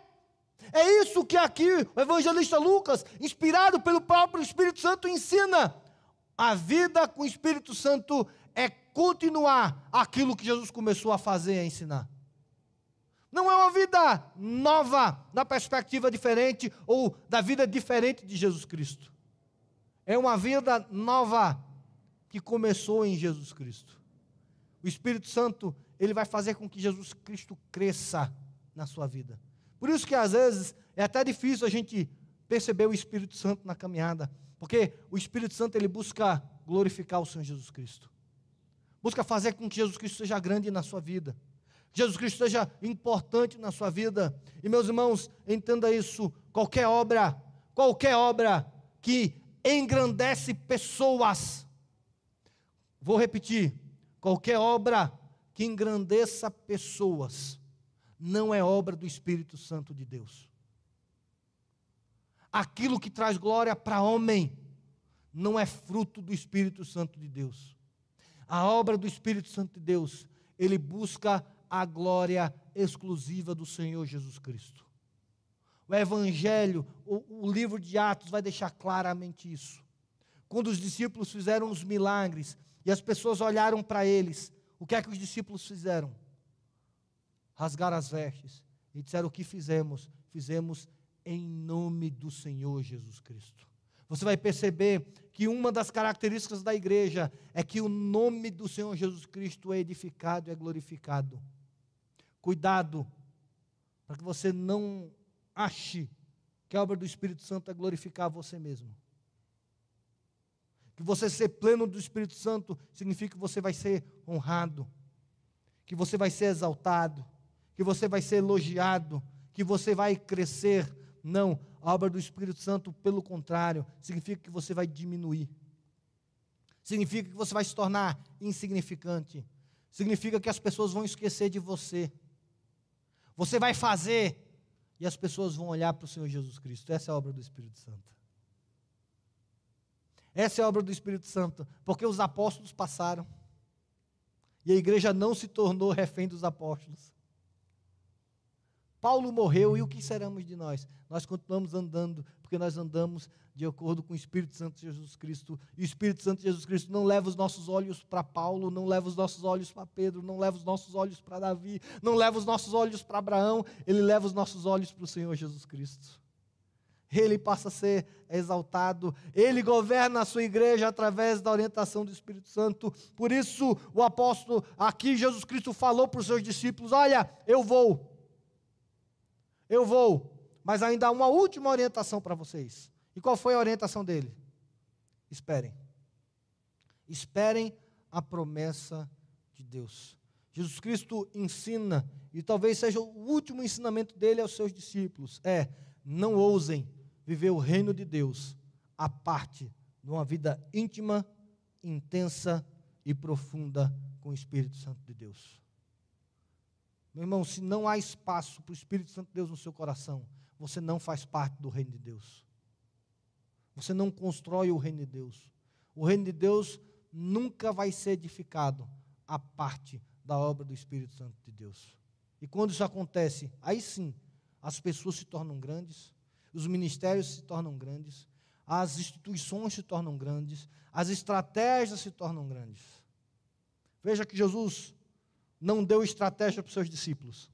É isso que aqui o evangelista Lucas, inspirado pelo próprio Espírito Santo, ensina. A vida com o Espírito Santo é continuar aquilo que Jesus começou a fazer e a ensinar. Não é uma vida nova, na perspectiva diferente, ou da vida diferente de Jesus Cristo. É uma vida nova que começou em Jesus Cristo. O Espírito Santo, ele vai fazer com que Jesus Cristo cresça na sua vida. Por isso que às vezes é até difícil a gente perceber o Espírito Santo na caminhada, porque o Espírito Santo ele busca glorificar o Senhor Jesus Cristo. Busca fazer com que Jesus Cristo seja grande na sua vida. Jesus Cristo seja importante na sua vida. E meus irmãos, entenda isso, qualquer obra, qualquer obra que engrandece pessoas. Vou repetir, qualquer obra que engrandeça pessoas não é obra do Espírito Santo de Deus. Aquilo que traz glória para homem não é fruto do Espírito Santo de Deus. A obra do Espírito Santo de Deus, ele busca a glória exclusiva do Senhor Jesus Cristo. O Evangelho, o, o livro de Atos vai deixar claramente isso. Quando os discípulos fizeram os milagres e as pessoas olharam para eles, o que é que os discípulos fizeram? rasgaram as vestes e disseram: O que fizemos? Fizemos em nome do Senhor Jesus Cristo. Você vai perceber que uma das características da igreja é que o nome do Senhor Jesus Cristo é edificado e é glorificado. Cuidado, para que você não ache que a obra do Espírito Santo é glorificar você mesmo. Que você ser pleno do Espírito Santo significa que você vai ser honrado, que você vai ser exaltado, que você vai ser elogiado, que você vai crescer. Não, a obra do Espírito Santo, pelo contrário, significa que você vai diminuir. Significa que você vai se tornar insignificante. Significa que as pessoas vão esquecer de você. Você vai fazer e as pessoas vão olhar para o Senhor Jesus Cristo. Essa é a obra do Espírito Santo. Essa é a obra do Espírito Santo, porque os apóstolos passaram. E a igreja não se tornou refém dos apóstolos. Paulo morreu e o que seremos de nós? Nós continuamos andando, porque nós andamos de acordo com o Espírito Santo de Jesus Cristo. E o Espírito Santo de Jesus Cristo não leva os nossos olhos para Paulo, não leva os nossos olhos para Pedro, não leva os nossos olhos para Davi, não leva os nossos olhos para Abraão, ele leva os nossos olhos para o Senhor Jesus Cristo. Ele passa a ser exaltado, ele governa a sua igreja através da orientação do Espírito Santo. Por isso, o apóstolo aqui, Jesus Cristo, falou para os seus discípulos: Olha, eu vou, eu vou, mas ainda há uma última orientação para vocês. E qual foi a orientação dele? Esperem. Esperem a promessa de Deus. Jesus Cristo ensina, e talvez seja o último ensinamento dele aos seus discípulos: é não ousem viver o reino de Deus a parte de uma vida íntima, intensa e profunda com o Espírito Santo de Deus. Meu irmão, se não há espaço para o Espírito Santo de Deus no seu coração, você não faz parte do reino de Deus. Você não constrói o reino de Deus. O reino de Deus nunca vai ser edificado a parte da obra do Espírito Santo de Deus. E quando isso acontece, aí sim, as pessoas se tornam grandes, os ministérios se tornam grandes, as instituições se tornam grandes, as estratégias se tornam grandes. Veja que Jesus não deu estratégia para os seus discípulos.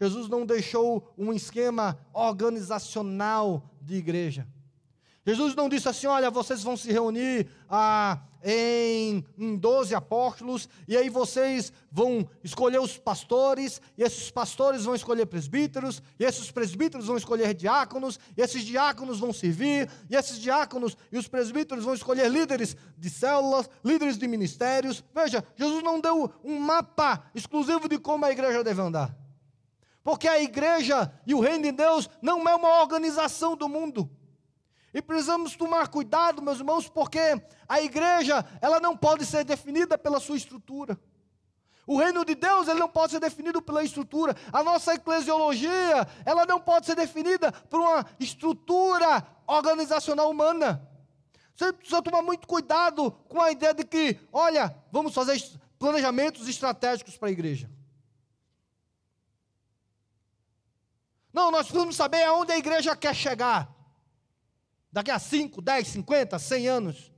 Jesus não deixou um esquema organizacional de igreja. Jesus não disse assim: olha, vocês vão se reunir ah, em, em 12 apóstolos, e aí vocês vão escolher os pastores, e esses pastores vão escolher presbíteros, e esses presbíteros vão escolher diáconos, e esses diáconos vão servir, e esses diáconos e os presbíteros vão escolher líderes de células, líderes de ministérios. Veja, Jesus não deu um mapa exclusivo de como a igreja deve andar. Porque a igreja e o reino de Deus não é uma organização do mundo. E precisamos tomar cuidado, meus irmãos, porque a igreja, ela não pode ser definida pela sua estrutura. O reino de Deus, ele não pode ser definido pela estrutura. A nossa eclesiologia, ela não pode ser definida por uma estrutura organizacional humana. Você precisa tomar muito cuidado com a ideia de que, olha, vamos fazer planejamentos estratégicos para a igreja. Não, nós precisamos saber aonde a igreja quer chegar daqui a 5, 10, 50, 100 anos.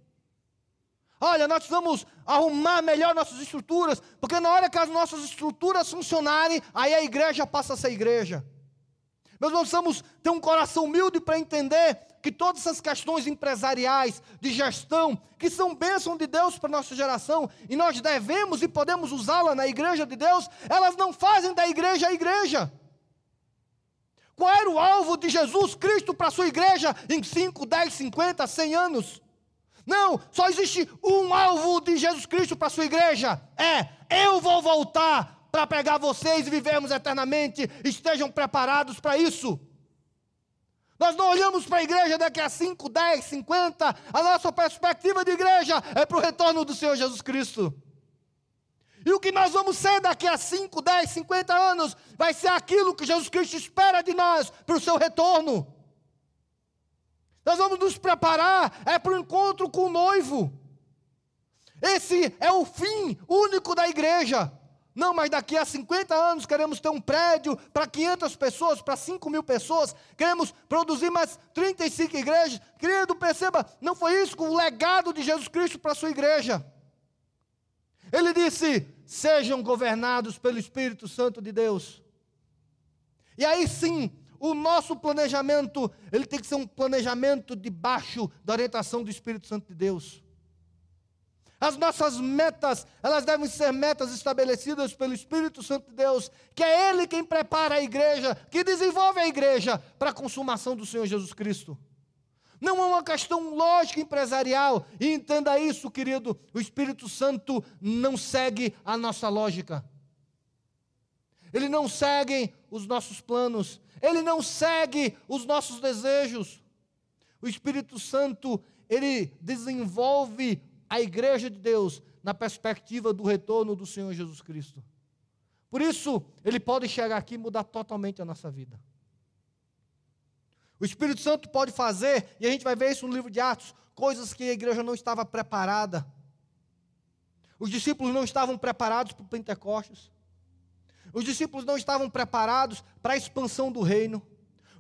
Olha, nós precisamos arrumar melhor nossas estruturas, porque na hora que as nossas estruturas funcionarem, aí a igreja passa a ser igreja. Nós precisamos ter um coração humilde para entender que todas essas questões empresariais, de gestão, que são bênção de Deus para nossa geração, e nós devemos e podemos usá-la na igreja de Deus, elas não fazem da igreja a igreja. Qual era o alvo de Jesus Cristo para a sua igreja em 5, 10, 50, 100 anos? Não, só existe um alvo de Jesus Cristo para a sua igreja: é eu vou voltar para pegar vocês e vivermos eternamente. Estejam preparados para isso. Nós não olhamos para a igreja daqui a 5, 10, 50. A nossa perspectiva de igreja é para o retorno do Senhor Jesus Cristo. E o que nós vamos ser daqui a 5, 10, 50 anos vai ser aquilo que Jesus Cristo espera de nós para o seu retorno. Nós vamos nos preparar é para o encontro com o noivo. Esse é o fim único da igreja. Não, mas daqui a 50 anos queremos ter um prédio para 500 pessoas, para 5 mil pessoas, queremos produzir mais 35 igrejas. Querido, perceba, não foi isso o legado de Jesus Cristo para a sua igreja. Ele disse: sejam governados pelo Espírito Santo de Deus. E aí sim, o nosso planejamento, ele tem que ser um planejamento debaixo da orientação do Espírito Santo de Deus. As nossas metas, elas devem ser metas estabelecidas pelo Espírito Santo de Deus, que é Ele quem prepara a igreja, que desenvolve a igreja para a consumação do Senhor Jesus Cristo. Não é uma questão lógica empresarial. E entenda isso, querido: o Espírito Santo não segue a nossa lógica. Ele não segue os nossos planos. Ele não segue os nossos desejos. O Espírito Santo, ele desenvolve a igreja de Deus na perspectiva do retorno do Senhor Jesus Cristo. Por isso, ele pode chegar aqui e mudar totalmente a nossa vida. O Espírito Santo pode fazer, e a gente vai ver isso no livro de Atos, coisas que a igreja não estava preparada. Os discípulos não estavam preparados para o Pentecostes. Os discípulos não estavam preparados para a expansão do reino.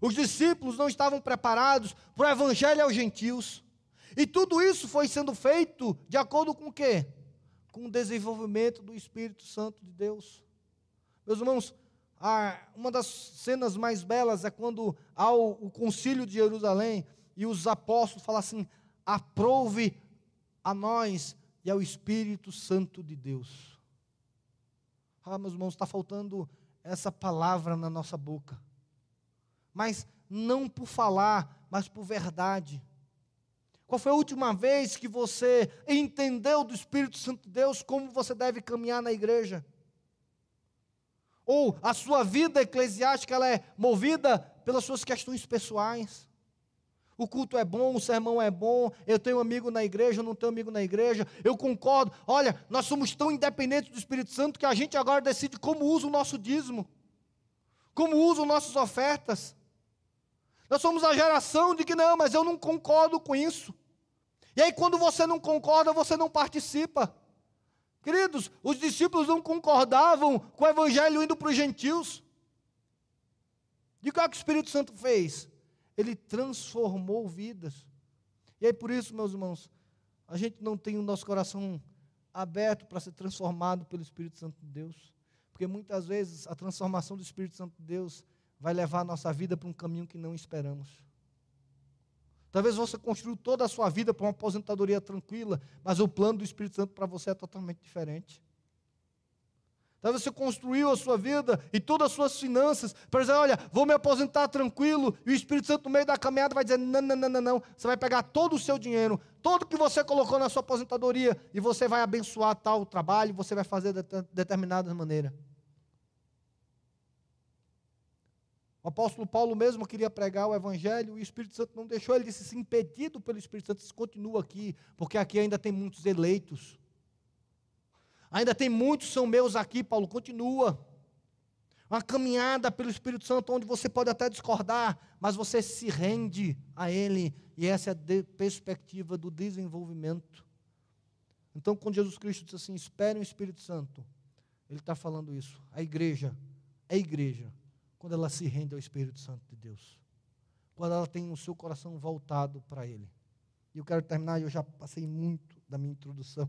Os discípulos não estavam preparados para o evangelho aos gentios. E tudo isso foi sendo feito de acordo com o quê? Com o desenvolvimento do Espírito Santo de Deus. Meus irmãos, uma das cenas mais belas é quando há o, o concílio de Jerusalém e os apóstolos falam assim: aprove a nós e ao Espírito Santo de Deus. Ah, meus irmãos, está faltando essa palavra na nossa boca. Mas não por falar, mas por verdade. Qual foi a última vez que você entendeu do Espírito Santo de Deus como você deve caminhar na igreja? Ou a sua vida eclesiástica ela é movida pelas suas questões pessoais? O culto é bom, o sermão é bom, eu tenho amigo na igreja, eu não tenho amigo na igreja, eu concordo. Olha, nós somos tão independentes do Espírito Santo que a gente agora decide como usa o nosso dízimo, como usa as nossas ofertas. Nós somos a geração de que não, mas eu não concordo com isso. E aí, quando você não concorda, você não participa. Queridos, os discípulos não concordavam com o evangelho indo para os gentios. E o que, é que o Espírito Santo fez? Ele transformou vidas. E aí, por isso, meus irmãos, a gente não tem o nosso coração aberto para ser transformado pelo Espírito Santo de Deus. Porque muitas vezes a transformação do Espírito Santo de Deus vai levar a nossa vida para um caminho que não esperamos. Talvez você construiu toda a sua vida para uma aposentadoria tranquila, mas o plano do Espírito Santo para você é totalmente diferente. Talvez você construiu a sua vida e todas as suas finanças para dizer, olha, vou me aposentar tranquilo, e o Espírito Santo no meio da caminhada vai dizer, não, não, não, não, não. Você vai pegar todo o seu dinheiro, todo que você colocou na sua aposentadoria, e você vai abençoar tal trabalho, você vai fazer de determinada maneira. O apóstolo Paulo mesmo queria pregar o evangelho e o Espírito Santo não deixou, ele disse: se impedido pelo Espírito Santo, disse, continua aqui, porque aqui ainda tem muitos eleitos. Ainda tem muitos são meus aqui, Paulo, continua. Uma caminhada pelo Espírito Santo, onde você pode até discordar, mas você se rende a Ele, e essa é a perspectiva do desenvolvimento. Então, quando Jesus Cristo diz assim: espere o Espírito Santo, Ele está falando isso. A igreja, a igreja, quando ela se rende ao Espírito Santo de Deus. Quando ela tem o seu coração voltado para Ele. E eu quero terminar, eu já passei muito da minha introdução.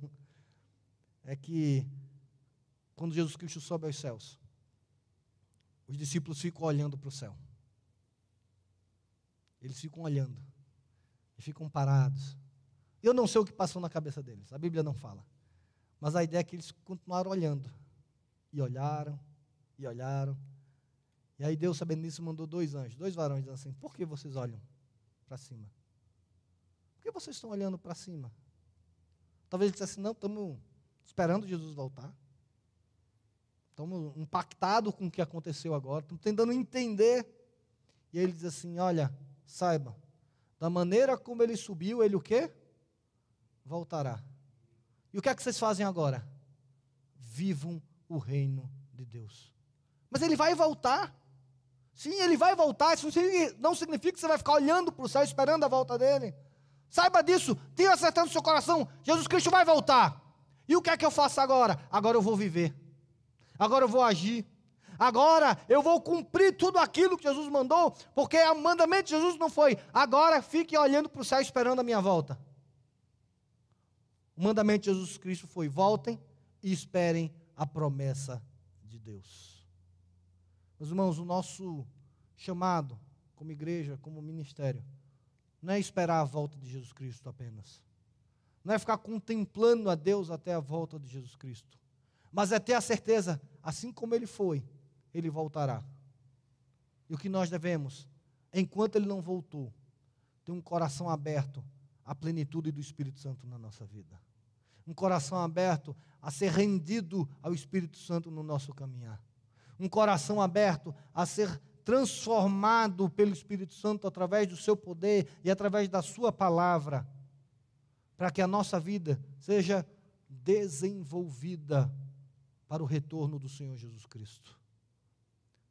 É que quando Jesus Cristo sobe aos céus, os discípulos ficam olhando para o céu. Eles ficam olhando. E ficam parados. Eu não sei o que passou na cabeça deles. A Bíblia não fala. Mas a ideia é que eles continuaram olhando. E olharam, e olharam, e aí Deus, sabendo disso, mandou dois anjos, dois varões, dizendo assim: Por que vocês olham para cima? Por que vocês estão olhando para cima? Talvez ele dissesse: Não, estamos esperando Jesus voltar. Estamos impactados com o que aconteceu agora, estamos tentando entender. E ele diz assim: Olha, saiba, da maneira como ele subiu, ele o quê? Voltará. E o que é que vocês fazem agora? Vivam o reino de Deus. Mas ele vai voltar. Sim, ele vai voltar. Isso não significa que você vai ficar olhando para o céu esperando a volta dele. Saiba disso, tenha certeza no seu coração: Jesus Cristo vai voltar. E o que é que eu faço agora? Agora eu vou viver. Agora eu vou agir. Agora eu vou cumprir tudo aquilo que Jesus mandou, porque o mandamento de Jesus não foi, agora fique olhando para o céu esperando a minha volta. O mandamento de Jesus Cristo foi: voltem e esperem a promessa de Deus. Meus irmãos, o nosso chamado como igreja, como ministério, não é esperar a volta de Jesus Cristo apenas. Não é ficar contemplando a Deus até a volta de Jesus Cristo. Mas é ter a certeza, assim como ele foi, ele voltará. E o que nós devemos, enquanto ele não voltou, ter um coração aberto à plenitude do Espírito Santo na nossa vida. Um coração aberto a ser rendido ao Espírito Santo no nosso caminhar um coração aberto a ser transformado pelo Espírito Santo através do seu poder e através da sua palavra, para que a nossa vida seja desenvolvida para o retorno do Senhor Jesus Cristo.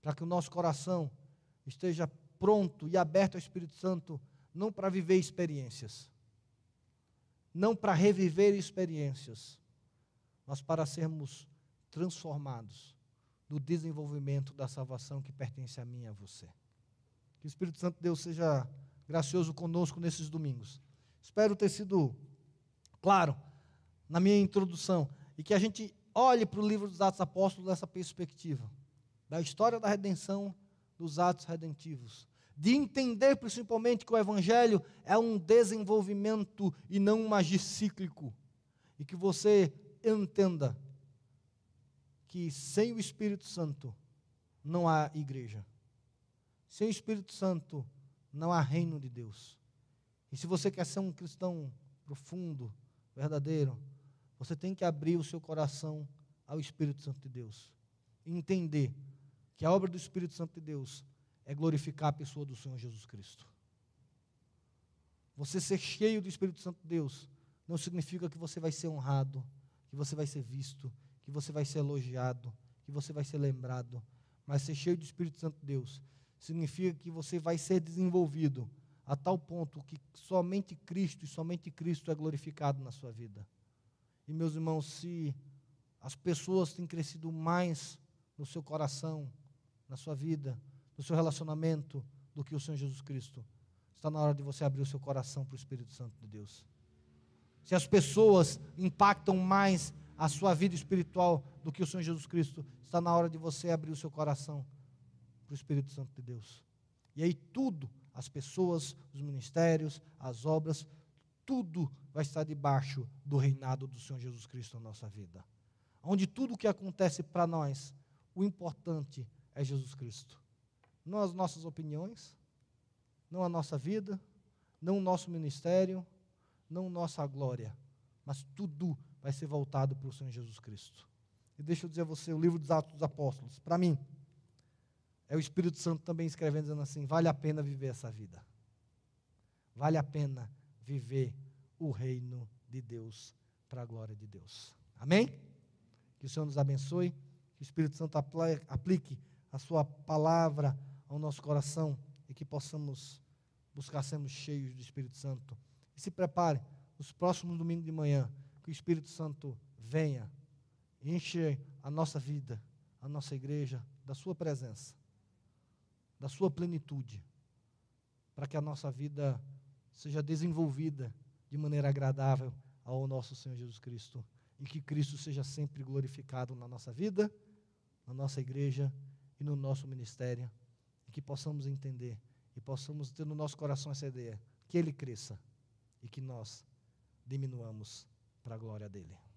Para que o nosso coração esteja pronto e aberto ao Espírito Santo, não para viver experiências, não para reviver experiências, mas para sermos transformados no desenvolvimento da salvação que pertence a mim e a você. Que o Espírito Santo de Deus seja gracioso conosco nesses domingos. Espero ter sido claro na minha introdução e que a gente olhe para o livro dos Atos Apóstolos dessa perspectiva, da história da redenção dos atos redentivos, de entender principalmente que o Evangelho é um desenvolvimento e não um agir cíclico, e que você entenda que sem o Espírito Santo não há igreja, sem o Espírito Santo não há reino de Deus. E se você quer ser um cristão profundo, verdadeiro, você tem que abrir o seu coração ao Espírito Santo de Deus. E entender que a obra do Espírito Santo de Deus é glorificar a pessoa do Senhor Jesus Cristo. Você ser cheio do Espírito Santo de Deus não significa que você vai ser honrado, que você vai ser visto, que você vai ser elogiado, que você vai ser lembrado. Mas ser cheio do Espírito Santo de Deus significa que você vai ser desenvolvido a tal ponto que somente Cristo e somente Cristo é glorificado na sua vida. E meus irmãos, se as pessoas têm crescido mais no seu coração, na sua vida, no seu relacionamento do que o Senhor Jesus Cristo. Está na hora de você abrir o seu coração para o Espírito Santo de Deus. Se as pessoas impactam mais a sua vida espiritual do que o Senhor Jesus Cristo, está na hora de você abrir o seu coração para o Espírito Santo de Deus. E aí tudo, as pessoas, os ministérios, as obras, tudo vai estar debaixo do reinado do Senhor Jesus Cristo na nossa vida. Onde tudo o que acontece para nós, o importante é Jesus Cristo não as nossas opiniões, não a nossa vida, não o nosso ministério, não nossa glória, mas tudo vai ser voltado para o Senhor Jesus Cristo. E deixa eu dizer a você, o livro dos Atos dos Apóstolos, para mim, é o Espírito Santo também escrevendo, dizendo assim: vale a pena viver essa vida. Vale a pena viver o reino de Deus para a glória de Deus. Amém? Que o Senhor nos abençoe, que o Espírito Santo aplique a sua palavra ao nosso coração e que possamos buscar sermos cheios do Espírito Santo. E se prepare, nos próximos domingos de manhã, que o Espírito Santo venha, enche a nossa vida, a nossa igreja, da Sua presença, da Sua plenitude, para que a nossa vida seja desenvolvida de maneira agradável ao nosso Senhor Jesus Cristo e que Cristo seja sempre glorificado na nossa vida, na nossa igreja e no nosso ministério e que possamos entender e possamos ter no nosso coração essa ideia, que Ele cresça e que nós diminuamos para a glória dEle.